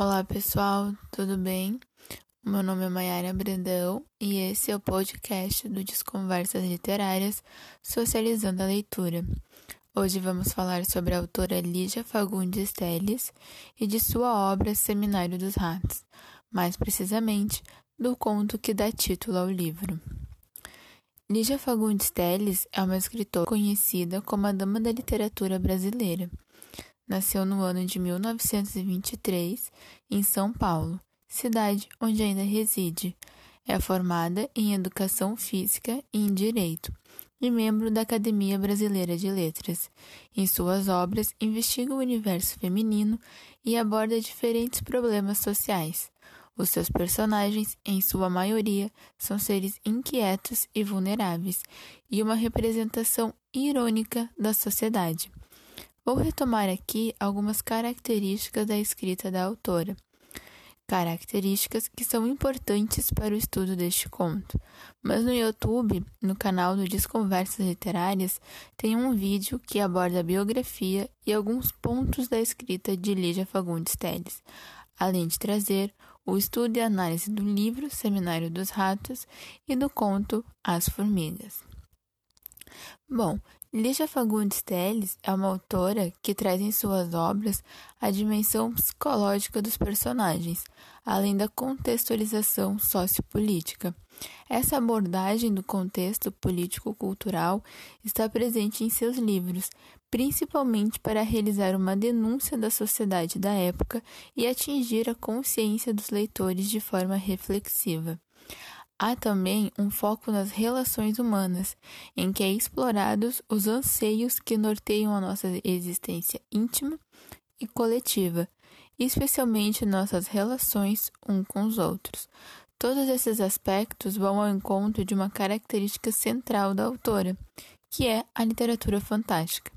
Olá pessoal, tudo bem? Meu nome é Mayara Brandão e esse é o podcast do Desconversas Literárias Socializando a Leitura. Hoje vamos falar sobre a autora Lígia Fagundes Telles e de sua obra Seminário dos Ratos, mais precisamente do conto que dá título ao livro. Lígia Fagundes Telles é uma escritora conhecida como a Dama da Literatura Brasileira Nasceu no ano de 1923 em São Paulo, cidade onde ainda reside. É formada em Educação Física e em Direito e membro da Academia Brasileira de Letras. Em suas obras, investiga o universo feminino e aborda diferentes problemas sociais. Os seus personagens, em sua maioria, são seres inquietos e vulneráveis, e uma representação irônica da sociedade. Vou retomar aqui algumas características da escrita da autora. Características que são importantes para o estudo deste conto. Mas no YouTube, no canal do Desconversas Literárias, tem um vídeo que aborda a biografia e alguns pontos da escrita de Lígia Fagundes Telles, além de trazer o estudo e análise do livro Seminário dos Ratos e do conto As Formigas. Bom, Lígia Fagundes Telles é uma autora que traz em suas obras a dimensão psicológica dos personagens, além da contextualização sociopolítica. Essa abordagem do contexto político-cultural está presente em seus livros, principalmente para realizar uma denúncia da sociedade da época e atingir a consciência dos leitores de forma reflexiva. Há também um foco nas relações humanas, em que é explorados os anseios que norteiam a nossa existência íntima e coletiva, especialmente nossas relações um com os outros. Todos esses aspectos vão ao encontro de uma característica central da autora, que é a literatura fantástica.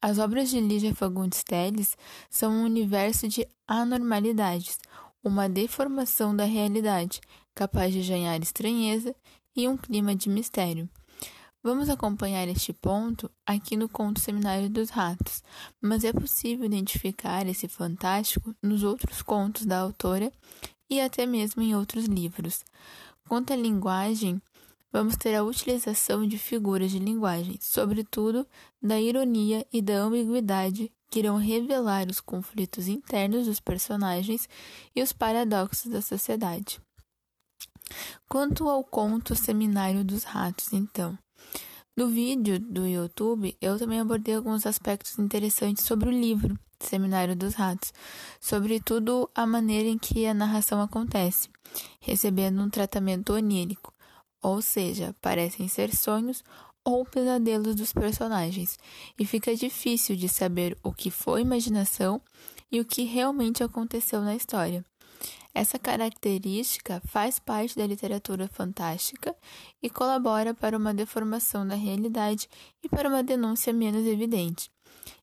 As obras de Lígia Fagundes Telles são um universo de anormalidades, uma deformação da realidade, capaz de ganhar estranheza e um clima de mistério. Vamos acompanhar este ponto aqui no conto Seminário dos Ratos, mas é possível identificar esse fantástico nos outros contos da autora e até mesmo em outros livros. Quanto à linguagem, vamos ter a utilização de figuras de linguagem, sobretudo da ironia e da ambiguidade que irão revelar os conflitos internos dos personagens e os paradoxos da sociedade. Quanto ao conto Seminário dos Ratos, então. No vídeo do YouTube, eu também abordei alguns aspectos interessantes sobre o livro Seminário dos Ratos, sobretudo a maneira em que a narração acontece, recebendo um tratamento onírico, ou seja, parecem ser sonhos ou pesadelos dos personagens, e fica difícil de saber o que foi imaginação e o que realmente aconteceu na história. Essa característica faz parte da literatura fantástica e colabora para uma deformação da realidade e para uma denúncia menos evidente.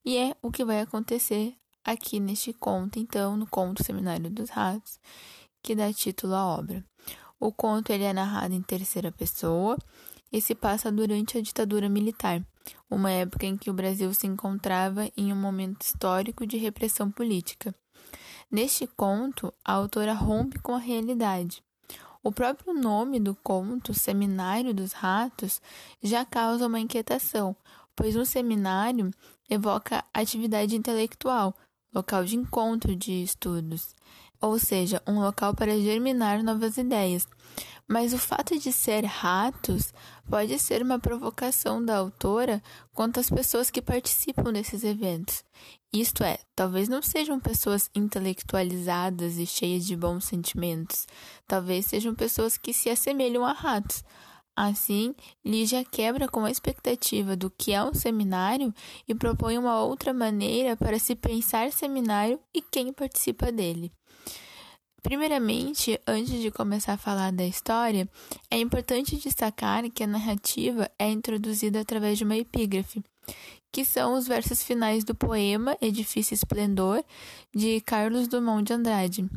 E é o que vai acontecer aqui neste conto, então, no conto Seminário dos Ratos, que dá título à obra. O conto ele é narrado em terceira pessoa e se passa durante a ditadura militar, uma época em que o Brasil se encontrava em um momento histórico de repressão política. Neste conto, a autora rompe com a realidade. O próprio nome do conto, Seminário dos Ratos, já causa uma inquietação, pois um seminário evoca atividade intelectual, local de encontro de estudos, ou seja, um local para germinar novas ideias. Mas o fato de ser ratos pode ser uma provocação da autora quanto às pessoas que participam desses eventos. Isto é, talvez não sejam pessoas intelectualizadas e cheias de bons sentimentos, talvez sejam pessoas que se assemelham a ratos. Assim, Lígia quebra com a expectativa do que é um seminário e propõe uma outra maneira para se pensar seminário e quem participa dele. Primeiramente, antes de começar a falar da história, é importante destacar que a narrativa é introduzida através de uma epígrafe, que são os versos finais do poema Edifício Esplendor, de Carlos Drummond de Andrade.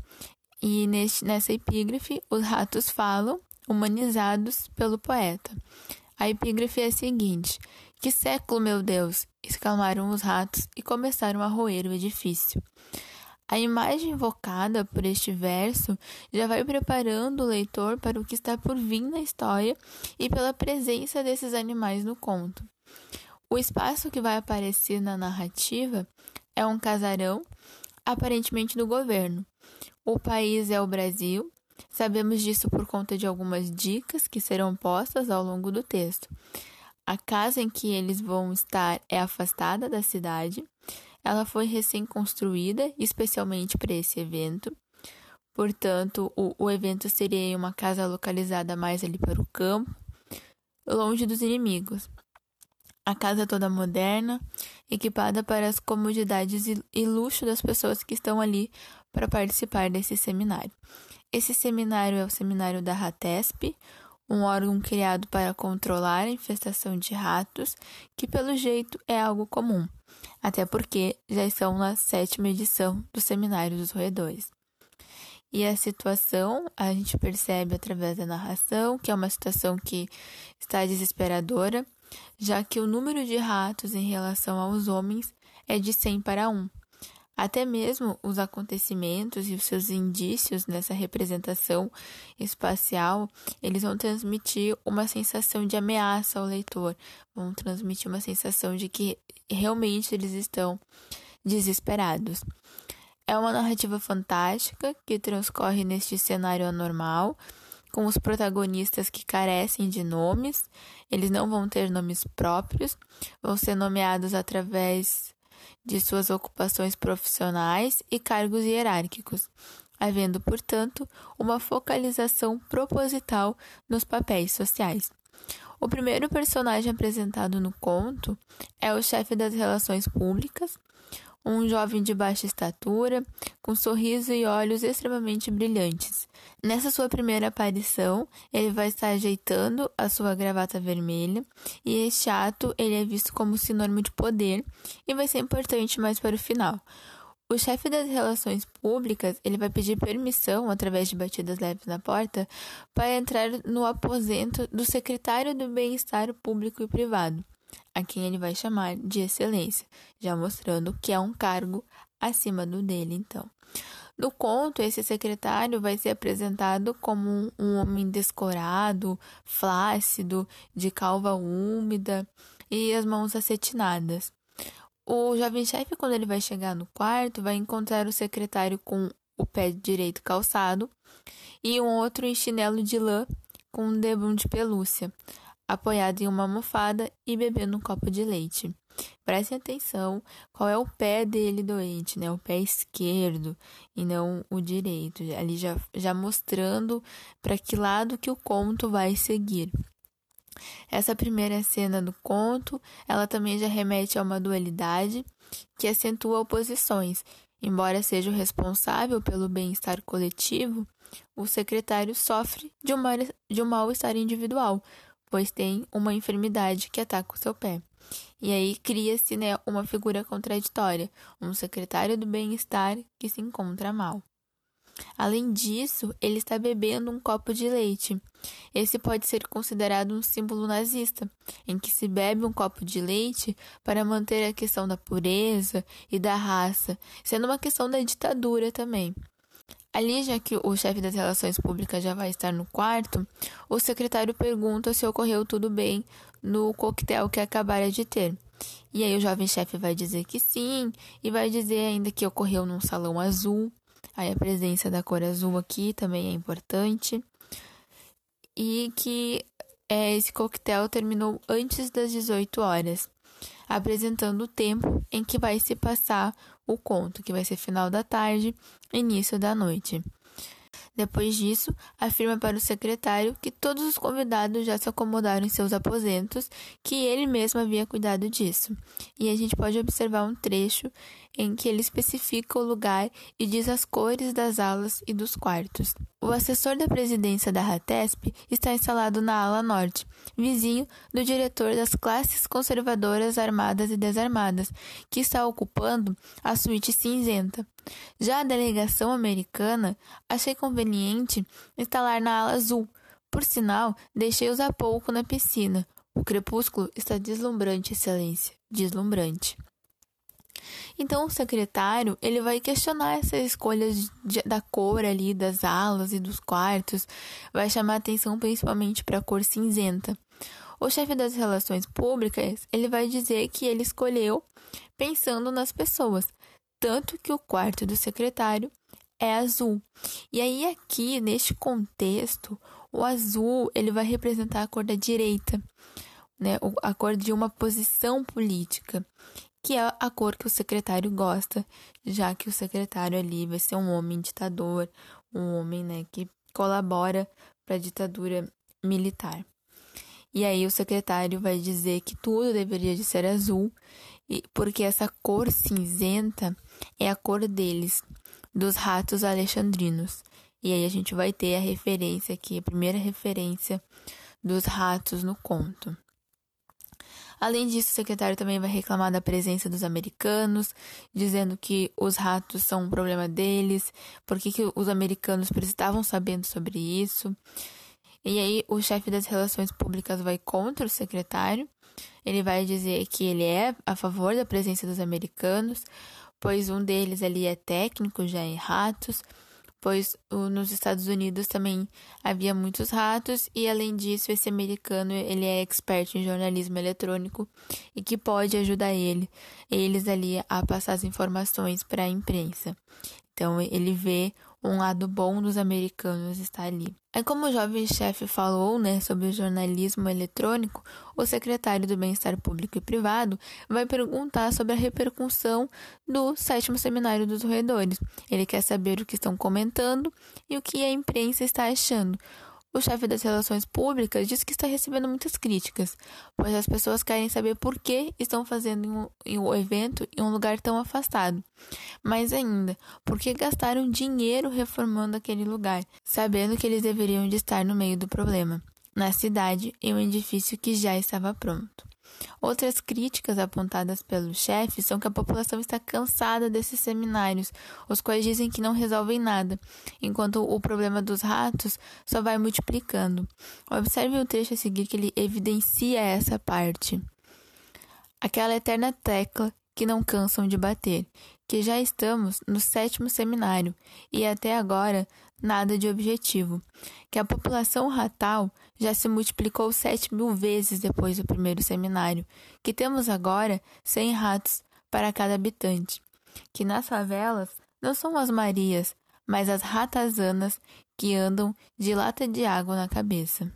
E neste, nessa epígrafe, os ratos falam, humanizados pelo poeta. A epígrafe é a seguinte: Que século, meu Deus! exclamaram os ratos e começaram a roer o edifício. A imagem invocada por este verso já vai preparando o leitor para o que está por vir na história e pela presença desses animais no conto. O espaço que vai aparecer na narrativa é um casarão, aparentemente do governo. O país é o Brasil. Sabemos disso por conta de algumas dicas que serão postas ao longo do texto. A casa em que eles vão estar é afastada da cidade. Ela foi recém-construída, especialmente para esse evento. Portanto, o, o evento seria em uma casa localizada mais ali para o campo, longe dos inimigos. A casa toda moderna, equipada para as comodidades e, e luxo das pessoas que estão ali para participar desse seminário. Esse seminário é o seminário da RATESP, um órgão criado para controlar a infestação de ratos, que pelo jeito é algo comum até porque já estão na sétima edição do Seminário dos Roedores. E a situação a gente percebe através da narração, que é uma situação que está desesperadora, já que o número de ratos em relação aos homens é de 100 para 1. Até mesmo os acontecimentos e os seus indícios nessa representação espacial, eles vão transmitir uma sensação de ameaça ao leitor, vão transmitir uma sensação de que realmente eles estão desesperados. É uma narrativa fantástica que transcorre neste cenário anormal, com os protagonistas que carecem de nomes, eles não vão ter nomes próprios, vão ser nomeados através de suas ocupações profissionais e cargos hierárquicos, havendo, portanto, uma focalização proposital nos papéis sociais. O primeiro personagem apresentado no conto é o chefe das relações públicas, um jovem de baixa estatura, com sorriso e olhos extremamente brilhantes. Nessa sua primeira aparição, ele vai estar ajeitando a sua gravata vermelha, e este ato ele é visto como sinônimo de poder e vai ser importante mais para o final. O chefe das relações públicas, ele vai pedir permissão através de batidas leves na porta para entrar no aposento do secretário do Bem-estar Público e Privado a quem ele vai chamar de excelência, já mostrando que é um cargo acima do dele, então. No conto, esse secretário vai ser apresentado como um homem descorado, flácido, de calva úmida e as mãos acetinadas. O jovem chefe, quando ele vai chegar no quarto, vai encontrar o secretário com o pé direito calçado e um outro em chinelo de lã com um debum de pelúcia apoiado em uma almofada e bebendo um copo de leite. Prestem atenção qual é o pé dele doente, né? O pé esquerdo e não o direito. Ali já, já mostrando para que lado que o conto vai seguir. Essa primeira cena do conto, ela também já remete a uma dualidade que acentua oposições. Embora seja o responsável pelo bem-estar coletivo, o secretário sofre de um, de um mal-estar individual, pois tem uma enfermidade que ataca o seu pé. E aí cria-se né, uma figura contraditória, um secretário do bem-estar que se encontra mal. Além disso, ele está bebendo um copo de leite. Esse pode ser considerado um símbolo nazista, em que se bebe um copo de leite para manter a questão da pureza e da raça, sendo uma questão da ditadura também. Ali, já que o chefe das relações públicas já vai estar no quarto, o secretário pergunta se ocorreu tudo bem no coquetel que acabara de ter. E aí o jovem chefe vai dizer que sim, e vai dizer ainda que ocorreu num salão azul. Aí a presença da cor azul aqui também é importante. E que é, esse coquetel terminou antes das 18 horas apresentando o tempo em que vai se passar o conto, que vai ser final da tarde, início da noite. Depois disso, afirma para o secretário que todos os convidados já se acomodaram em seus aposentos, que ele mesmo havia cuidado disso. E a gente pode observar um trecho em que ele especifica o lugar e diz as cores das alas e dos quartos. O assessor da presidência da RATESP está instalado na ala norte, vizinho do diretor das classes conservadoras armadas e desarmadas, que está ocupando a suíte cinzenta. Já a delegação americana achei conveniente instalar na ala azul. Por sinal, deixei-os há pouco na piscina. O crepúsculo está deslumbrante, Excelência, deslumbrante. Então, o secretário ele vai questionar essas escolhas de, da cor ali das alas e dos quartos, vai chamar atenção principalmente para a cor cinzenta. O chefe das relações públicas ele vai dizer que ele escolheu pensando nas pessoas, tanto que o quarto do secretário é azul. E aí aqui neste contexto, o azul ele vai representar a cor da direita, né? A cor de uma posição política que é a cor que o secretário gosta, já que o secretário ali vai ser um homem ditador, um homem né, que colabora para a ditadura militar. E aí o secretário vai dizer que tudo deveria de ser azul, porque essa cor cinzenta é a cor deles, dos ratos alexandrinos. E aí a gente vai ter a referência aqui, a primeira referência dos ratos no conto. Além disso, o secretário também vai reclamar da presença dos americanos, dizendo que os ratos são um problema deles, porque que os americanos precisavam sabendo sobre isso. E aí, o chefe das relações públicas vai contra o secretário. Ele vai dizer que ele é a favor da presença dos americanos, pois um deles ali é técnico já em ratos pois nos Estados Unidos também havia muitos ratos e além disso esse americano ele é expert em jornalismo eletrônico e que pode ajudar ele eles ali a passar as informações para a imprensa. Então ele vê um lado bom dos americanos está ali. É como o jovem chefe falou, né, sobre o jornalismo eletrônico, o secretário do Bem-Estar Público e Privado vai perguntar sobre a repercussão do sétimo seminário dos roedores. Ele quer saber o que estão comentando e o que a imprensa está achando. O chefe das relações públicas diz que está recebendo muitas críticas, pois as pessoas querem saber por que estão fazendo o evento em um lugar tão afastado. Mais ainda, por que gastaram dinheiro reformando aquele lugar, sabendo que eles deveriam de estar no meio do problema, na cidade, em um edifício que já estava pronto. Outras críticas apontadas pelo chefe são que a população está cansada desses seminários, os quais dizem que não resolvem nada, enquanto o problema dos ratos só vai multiplicando. Observe o trecho a seguir que ele evidencia essa parte. Aquela eterna tecla que não cansam de bater, que já estamos no sétimo seminário e até agora nada de objetivo, que a população ratal já se multiplicou sete mil vezes depois do primeiro seminário, que temos agora cem ratos para cada habitante, que nas favelas não são as Marias, mas as ratazanas que andam de lata de água na cabeça.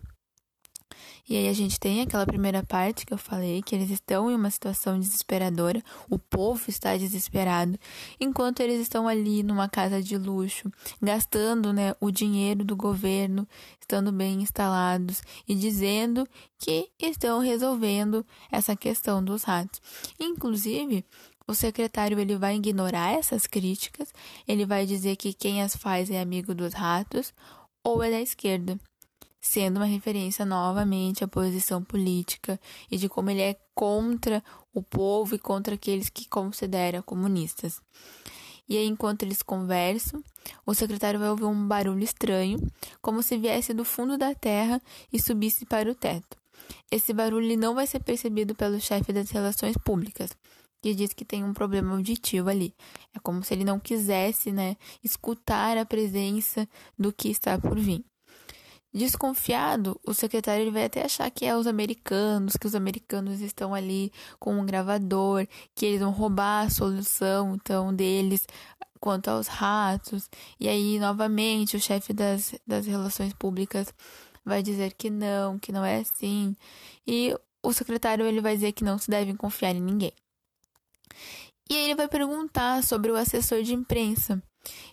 E aí a gente tem aquela primeira parte que eu falei, que eles estão em uma situação desesperadora, o povo está desesperado, enquanto eles estão ali numa casa de luxo, gastando né, o dinheiro do governo, estando bem instalados e dizendo que estão resolvendo essa questão dos ratos. Inclusive, o secretário ele vai ignorar essas críticas, ele vai dizer que quem as faz é amigo dos ratos ou é da esquerda sendo uma referência novamente à posição política e de como ele é contra o povo e contra aqueles que considera comunistas. E aí, enquanto eles conversam, o secretário vai ouvir um barulho estranho, como se viesse do fundo da terra e subisse para o teto. Esse barulho não vai ser percebido pelo chefe das relações públicas, que diz que tem um problema auditivo ali. É como se ele não quisesse, né, escutar a presença do que está por vir. Desconfiado, o secretário vai até achar que é os americanos, que os americanos estão ali com um gravador, que eles vão roubar a solução então deles quanto aos ratos. E aí, novamente, o chefe das, das relações públicas vai dizer que não, que não é assim. E o secretário ele vai dizer que não se deve confiar em ninguém. E aí ele vai perguntar sobre o assessor de imprensa.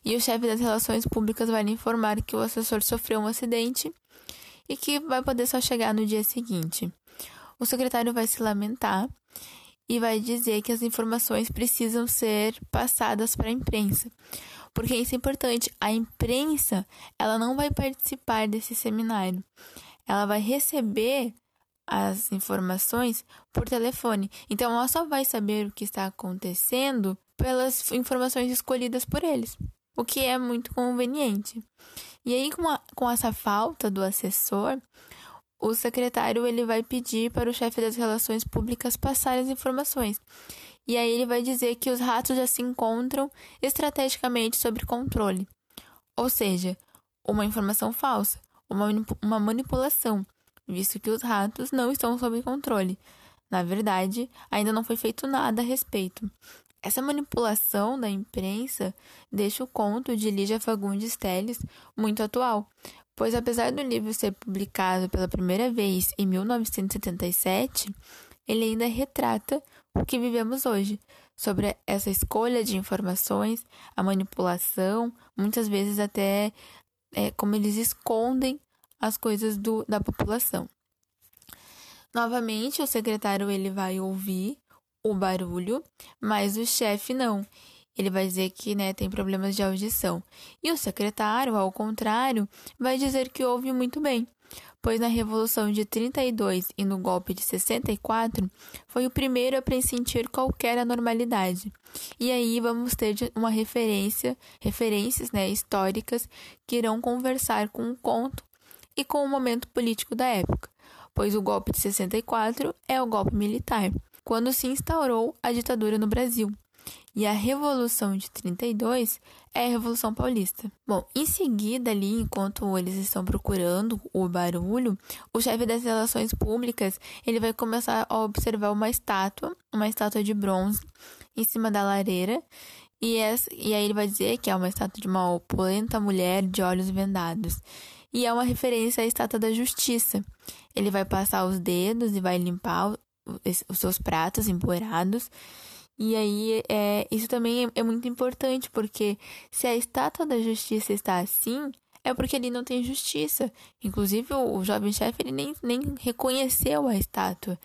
E o chefe das relações públicas vai lhe informar que o assessor sofreu um acidente e que vai poder só chegar no dia seguinte. O secretário vai se lamentar e vai dizer que as informações precisam ser passadas para a imprensa. Porque isso é importante. A imprensa, ela não vai participar desse seminário. Ela vai receber as informações por telefone. Então, ela só vai saber o que está acontecendo pelas informações escolhidas por eles, o que é muito conveniente. E aí, com, a, com essa falta do assessor, o secretário ele vai pedir para o chefe das relações públicas passar as informações. E aí ele vai dizer que os ratos já se encontram estrategicamente sob controle. Ou seja, uma informação falsa, uma, uma manipulação, visto que os ratos não estão sob controle. Na verdade, ainda não foi feito nada a respeito. Essa manipulação da imprensa deixa o conto de Lígia Fagundes Telles muito atual, pois apesar do livro ser publicado pela primeira vez em 1977, ele ainda retrata o que vivemos hoje, sobre essa escolha de informações, a manipulação, muitas vezes até é, como eles escondem as coisas do, da população. Novamente, o secretário ele vai ouvir o barulho, mas o chefe não. Ele vai dizer que né, tem problemas de audição. E o secretário, ao contrário, vai dizer que ouve muito bem, pois na Revolução de 32 e no golpe de 64 foi o primeiro a pressentir qualquer anormalidade. E aí vamos ter uma referência, referências né, históricas que irão conversar com o conto e com o momento político da época, pois o golpe de 64 é o golpe militar quando se instaurou a ditadura no Brasil. E a Revolução de 32 é a Revolução Paulista. Bom, em seguida, ali, enquanto eles estão procurando o barulho, o chefe das relações públicas ele vai começar a observar uma estátua, uma estátua de bronze, em cima da lareira. E, essa, e aí ele vai dizer que é uma estátua de uma opulenta mulher de olhos vendados. E é uma referência à estátua da justiça. Ele vai passar os dedos e vai limpar os seus pratos empoeirados. E aí, é, isso também é, é muito importante, porque se a estátua da justiça está assim, é porque ali não tem justiça. Inclusive, o, jovem chefe ele nem, nem reconheceu a estátua.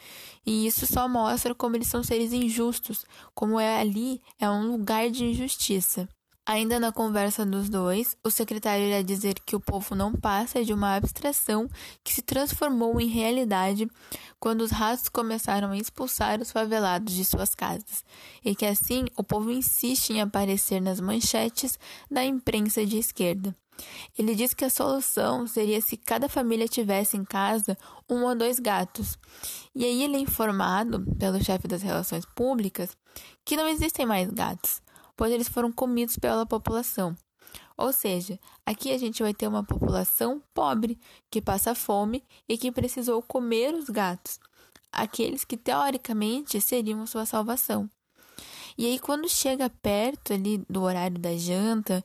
E isso só mostra como eles são seres injustos, como é ali é um lugar de injustiça. Ainda na conversa dos dois, o secretário irá dizer que o povo não passa de uma abstração que se transformou em realidade quando os ratos começaram a expulsar os favelados de suas casas, e que assim o povo insiste em aparecer nas manchetes da imprensa de esquerda. Ele diz que a solução seria se cada família tivesse em casa um ou dois gatos. E aí ele é informado pelo chefe das relações públicas que não existem mais gatos pois eles foram comidos pela população. Ou seja, aqui a gente vai ter uma população pobre que passa fome e que precisou comer os gatos, aqueles que teoricamente seriam sua salvação. E aí quando chega perto ali do horário da janta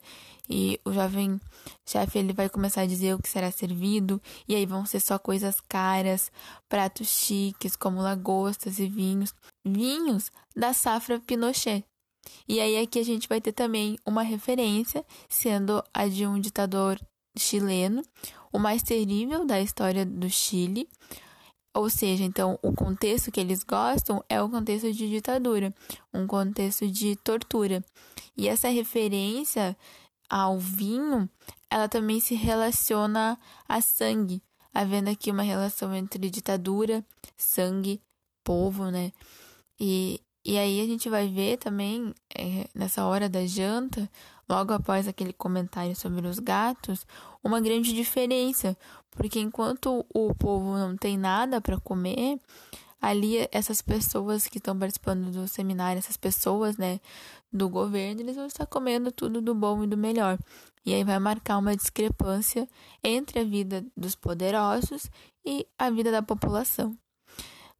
e o jovem chefe ele vai começar a dizer o que será servido e aí vão ser só coisas caras, pratos chiques como lagostas e vinhos, vinhos da safra Pinochet, e aí aqui a gente vai ter também uma referência, sendo a de um ditador chileno, o mais terrível da história do Chile. Ou seja, então o contexto que eles gostam é o contexto de ditadura, um contexto de tortura. E essa referência ao vinho, ela também se relaciona a sangue, havendo aqui uma relação entre ditadura, sangue, povo, né? E e aí a gente vai ver também, é, nessa hora da janta, logo após aquele comentário sobre os gatos, uma grande diferença, porque enquanto o povo não tem nada para comer, ali essas pessoas que estão participando do seminário, essas pessoas, né, do governo, eles vão estar comendo tudo do bom e do melhor. E aí vai marcar uma discrepância entre a vida dos poderosos e a vida da população.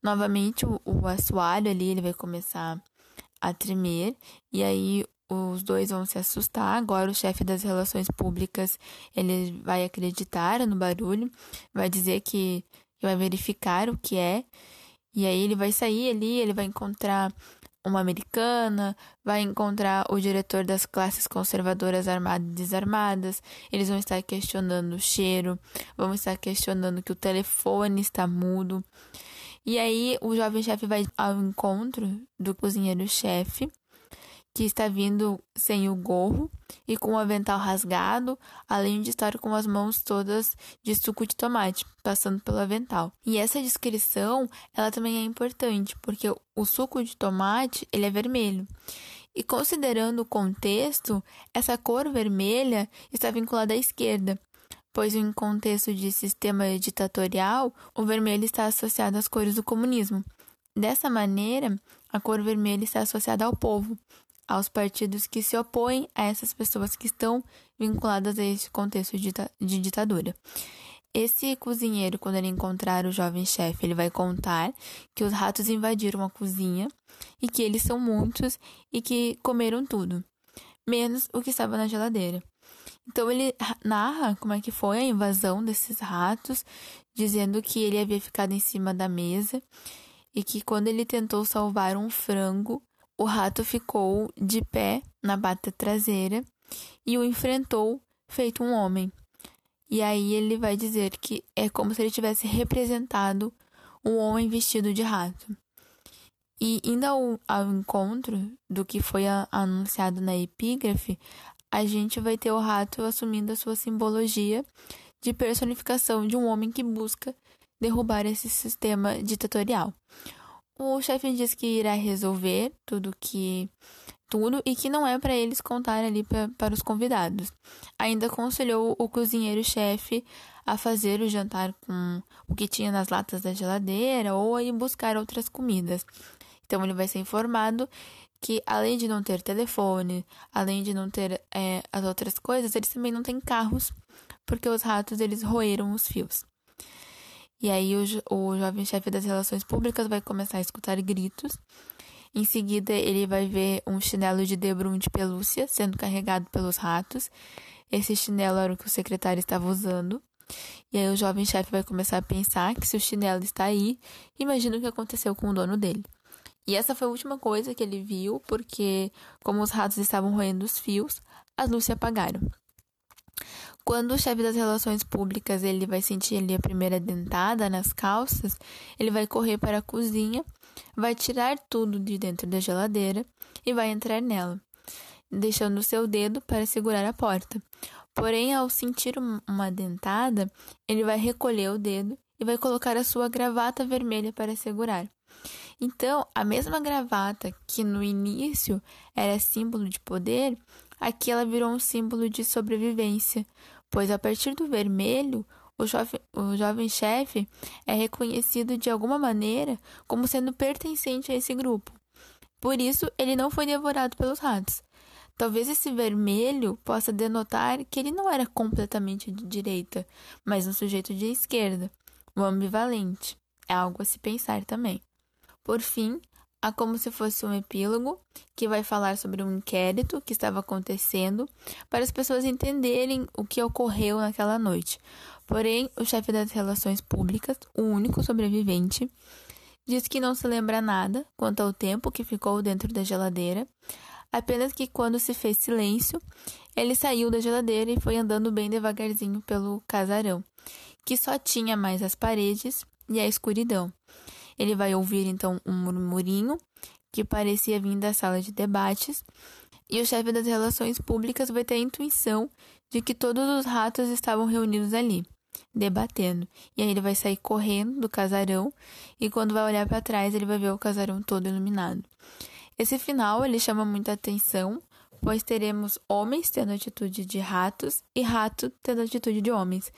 Novamente, o, o assoalho ali ele vai começar a tremer e aí os dois vão se assustar. Agora o chefe das relações públicas ele vai acreditar no barulho, vai dizer que, que vai verificar o que é e aí ele vai sair ali, ele vai encontrar uma americana, vai encontrar o diretor das classes conservadoras armadas e desarmadas. Eles vão estar questionando o cheiro, vão estar questionando que o telefone está mudo. E aí o jovem chefe vai ao encontro do cozinheiro-chefe, que está vindo sem o gorro e com o avental rasgado, além de estar com as mãos todas de suco de tomate, passando pelo avental. E essa descrição, ela também é importante, porque o suco de tomate, ele é vermelho. E considerando o contexto, essa cor vermelha está vinculada à esquerda, pois em contexto de sistema ditatorial, o vermelho está associado às cores do comunismo. Dessa maneira, a cor vermelha está associada ao povo, aos partidos que se opõem a essas pessoas que estão vinculadas a esse contexto de ditadura. Esse cozinheiro, quando ele encontrar o jovem chefe, ele vai contar que os ratos invadiram a cozinha e que eles são muitos e que comeram tudo, menos o que estava na geladeira. Então ele narra como é que foi a invasão desses ratos, dizendo que ele havia ficado em cima da mesa e que quando ele tentou salvar um frango, o rato ficou de pé na bata traseira e o enfrentou feito um homem. E aí ele vai dizer que é como se ele tivesse representado um homem vestido de rato. E indo ao, ao encontro do que foi a, anunciado na epígrafe, a gente vai ter o rato assumindo a sua simbologia de personificação de um homem que busca derrubar esse sistema ditatorial. O chefe diz que irá resolver tudo que tudo e que não é para eles contar ali pra, para os convidados. Ainda aconselhou o cozinheiro-chefe a fazer o jantar com o que tinha nas latas da geladeira ou a ir buscar outras comidas. Então ele vai ser informado que além de não ter telefone, além de não ter é, as outras coisas, eles também não têm carros, porque os ratos eles roeram os fios. E aí o, o jovem chefe das relações públicas vai começar a escutar gritos em seguida, ele vai ver um chinelo de debrum de pelúcia sendo carregado pelos ratos. Esse chinelo era o que o secretário estava usando. E aí o jovem chefe vai começar a pensar que se o chinelo está aí, imagina o que aconteceu com o dono dele. E essa foi a última coisa que ele viu, porque como os ratos estavam roendo os fios, as luzes se apagaram. Quando o chefe das relações públicas ele vai sentir ali a primeira dentada nas calças, ele vai correr para a cozinha vai tirar tudo de dentro da geladeira e vai entrar nela, deixando seu dedo para segurar a porta. Porém, ao sentir uma dentada, ele vai recolher o dedo e vai colocar a sua gravata vermelha para segurar. Então, a mesma gravata que no início era símbolo de poder, aqui ela virou um símbolo de sobrevivência, pois a partir do vermelho, o o jovem chefe é reconhecido de alguma maneira como sendo pertencente a esse grupo. Por isso, ele não foi devorado pelos ratos. Talvez esse vermelho possa denotar que ele não era completamente de direita, mas um sujeito de esquerda, um ambivalente. É algo a se pensar também. Por fim, há como se fosse um epílogo que vai falar sobre um inquérito que estava acontecendo para as pessoas entenderem o que ocorreu naquela noite. Porém, o chefe das relações públicas, o único sobrevivente, diz que não se lembra nada quanto ao tempo que ficou dentro da geladeira, apenas que quando se fez silêncio, ele saiu da geladeira e foi andando bem devagarzinho pelo casarão, que só tinha mais as paredes e a escuridão. Ele vai ouvir então um murmurinho que parecia vir da sala de debates, e o chefe das relações públicas vai ter a intuição de que todos os ratos estavam reunidos ali debatendo. E aí ele vai sair correndo do casarão e quando vai olhar para trás, ele vai ver o casarão todo iluminado. Esse final ele chama muita atenção, pois teremos homens tendo atitude de ratos e rato tendo atitude de homens.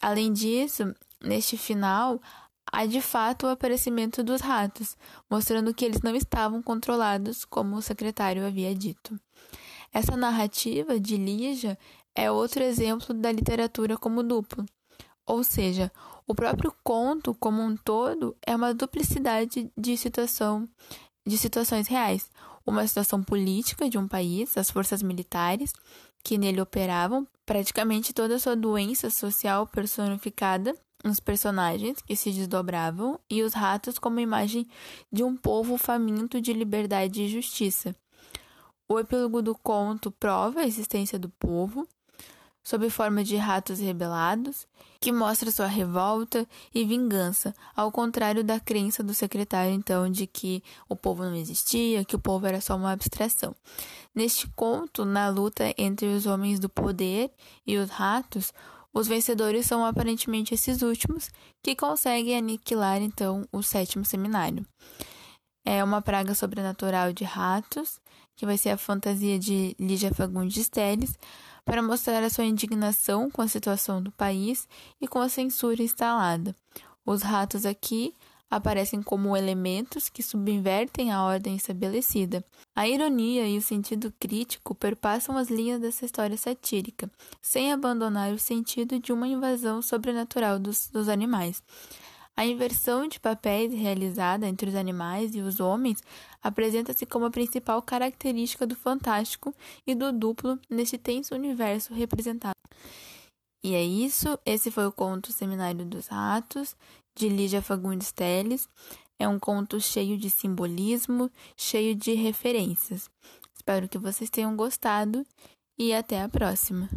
Além disso, neste final, há de fato o aparecimento dos ratos, mostrando que eles não estavam controlados como o secretário havia dito. Essa narrativa de Lígia é outro exemplo da literatura como duplo. Ou seja, o próprio conto como um todo é uma duplicidade de situação de situações reais. Uma situação política de um país, as forças militares que nele operavam, praticamente toda a sua doença social personificada nos personagens que se desdobravam e os ratos como imagem de um povo faminto de liberdade e justiça. O epílogo do conto prova a existência do povo, sob forma de ratos rebelados, que mostra sua revolta e vingança, ao contrário da crença do secretário então de que o povo não existia, que o povo era só uma abstração. Neste conto, na luta entre os homens do poder e os ratos, os vencedores são aparentemente esses últimos, que conseguem aniquilar então o sétimo seminário. É uma praga sobrenatural de ratos, que vai ser a fantasia de Lígia Fagundes Teles, para mostrar a sua indignação com a situação do país e com a censura instalada. Os ratos aqui aparecem como elementos que subvertem a ordem estabelecida. A ironia e o sentido crítico perpassam as linhas dessa história satírica, sem abandonar o sentido de uma invasão sobrenatural dos, dos animais. A inversão de papéis realizada entre os animais e os homens apresenta-se como a principal característica do fantástico e do duplo neste tenso universo representado. E é isso, esse foi o conto Seminário dos Ratos, de Lígia Fagundes Teles. É um conto cheio de simbolismo, cheio de referências. Espero que vocês tenham gostado e até a próxima.